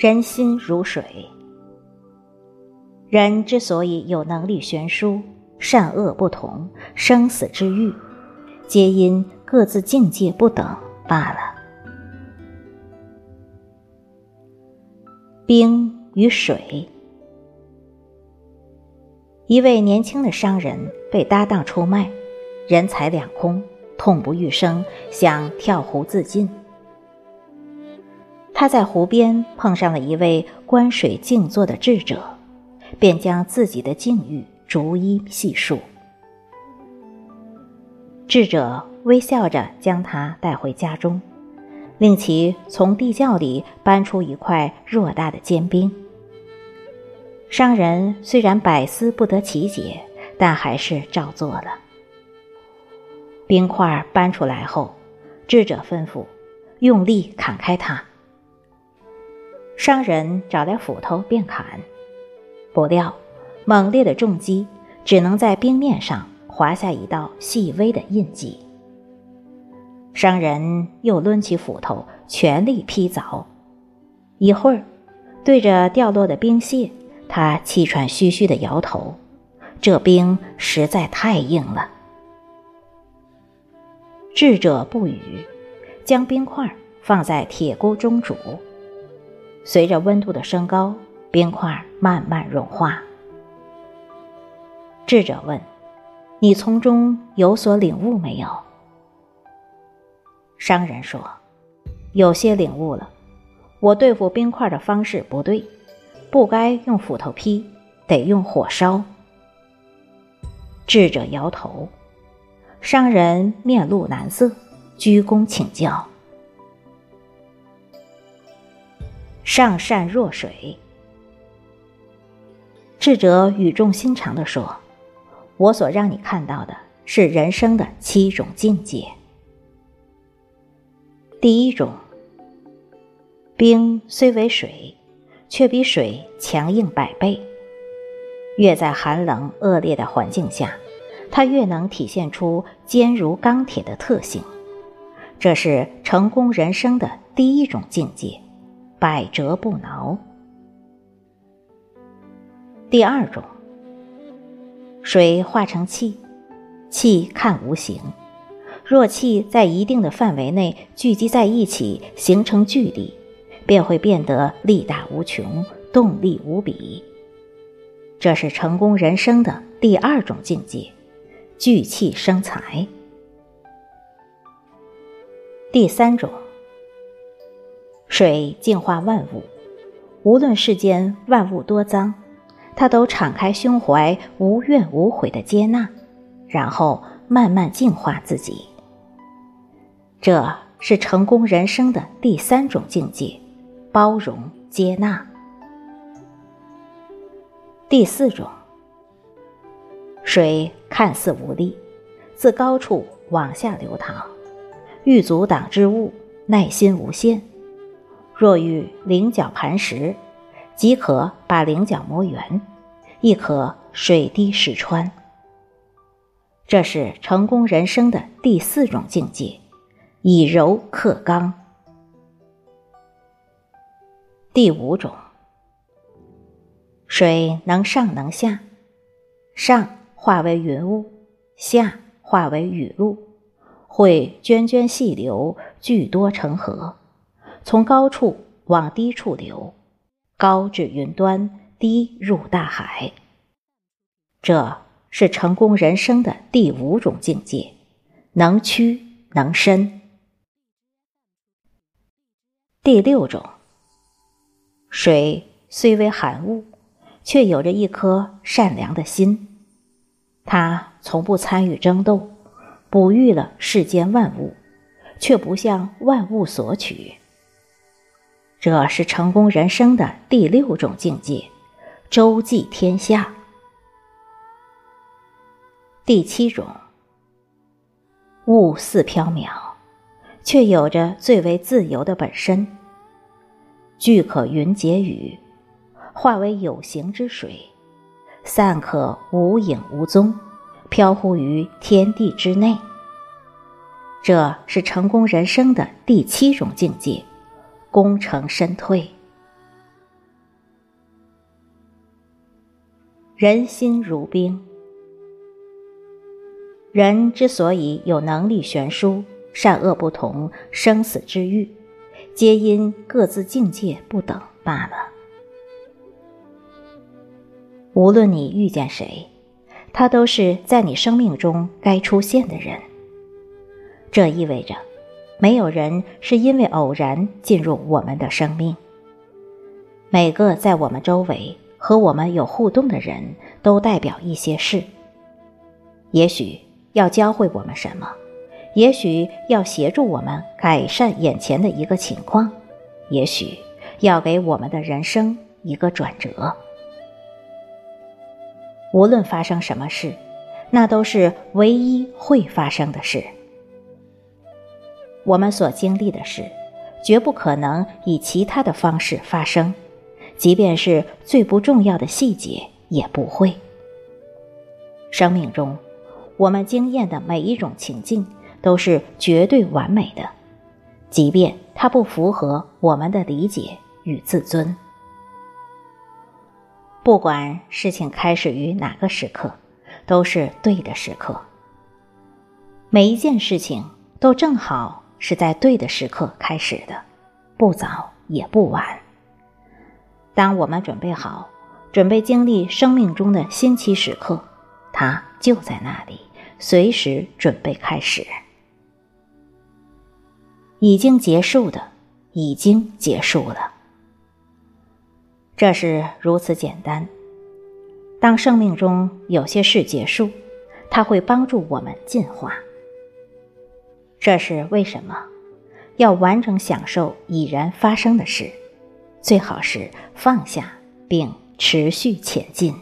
人心如水。人之所以有能力悬殊，善恶不同，生死之欲，皆因各自境界不等罢了。冰与水。一位年轻的商人被搭档出卖，人财两空，痛不欲生，想跳湖自尽。他在湖边碰上了一位观水静坐的智者，便将自己的境遇逐一细述。智者微笑着将他带回家中，令其从地窖里搬出一块偌大的坚冰。商人虽然百思不得其解，但还是照做了。冰块搬出来后，智者吩咐用力砍开它。商人找来斧头便砍，不料猛烈的重击只能在冰面上划下一道细微的印记。商人又抡起斧头全力劈凿，一会儿，对着掉落的冰屑，他气喘吁吁地摇头：“这冰实在太硬了。”智者不语，将冰块放在铁锅中煮。随着温度的升高，冰块慢慢融化。智者问：“你从中有所领悟没有？”商人说：“有些领悟了。我对付冰块的方式不对，不该用斧头劈，得用火烧。”智者摇头。商人面露难色，鞠躬请教。上善若水。智者语重心长地说：“我所让你看到的是人生的七种境界。第一种，冰虽为水，却比水强硬百倍。越在寒冷恶劣的环境下，它越能体现出坚如钢铁的特性。这是成功人生的第一种境界。”百折不挠。第二种，水化成气，气看无形。若气在一定的范围内聚集在一起，形成聚力，便会变得力大无穷，动力无比。这是成功人生的第二种境界：聚气生财。第三种。水净化万物，无论世间万物多脏，它都敞开胸怀，无怨无悔的接纳，然后慢慢净化自己。这是成功人生的第三种境界：包容接纳。第四种，水看似无力，自高处往下流淌，欲阻挡之物，耐心无限。若遇菱角磐石，即可把菱角磨圆，亦可水滴石穿。这是成功人生的第四种境界：以柔克刚。第五种，水能上能下，上化为云雾，下化为雨露，会涓涓细流，聚多成河。从高处往低处流，高至云端，低入大海。这是成功人生的第五种境界：能屈能伸。第六种，水虽为寒物，却有着一颗善良的心。它从不参与争斗，哺育了世间万物，却不向万物索取。这是成功人生的第六种境界，周济天下。第七种，物似缥缈，却有着最为自由的本身。聚可云结雨，化为有形之水，散可无影无踪，飘忽于天地之内。这是成功人生的第七种境界。功成身退。人心如冰。人之所以有能力悬殊善恶不同生死之欲皆因各自境界不等罢了。无论你遇见谁他都是在你生命中该出现的人这意味着没有人是因为偶然进入我们的生命。每个在我们周围和我们有互动的人都代表一些事，也许要教会我们什么，也许要协助我们改善眼前的一个情况，也许要给我们的人生一个转折。无论发生什么事，那都是唯一会发生的事。我们所经历的事，绝不可能以其他的方式发生。即便是最不重要的细节也不会。生命中，我们经验的每一种情境都是绝对完美的，即便它不符合我们的理解与自尊。不管事情开始于哪个时刻，都是对的时刻。每一件事情都正好是在对的时刻开始的，不早也不晚。当我们准备好，准备经历生命中的新奇时刻，它就在那里，随时准备开始。已经结束的，已经结束了。这是如此简单。当生命中有些事结束，它会帮助我们进化。这是为什么？要完整享受已然发生的事。最好是放下并持续前进。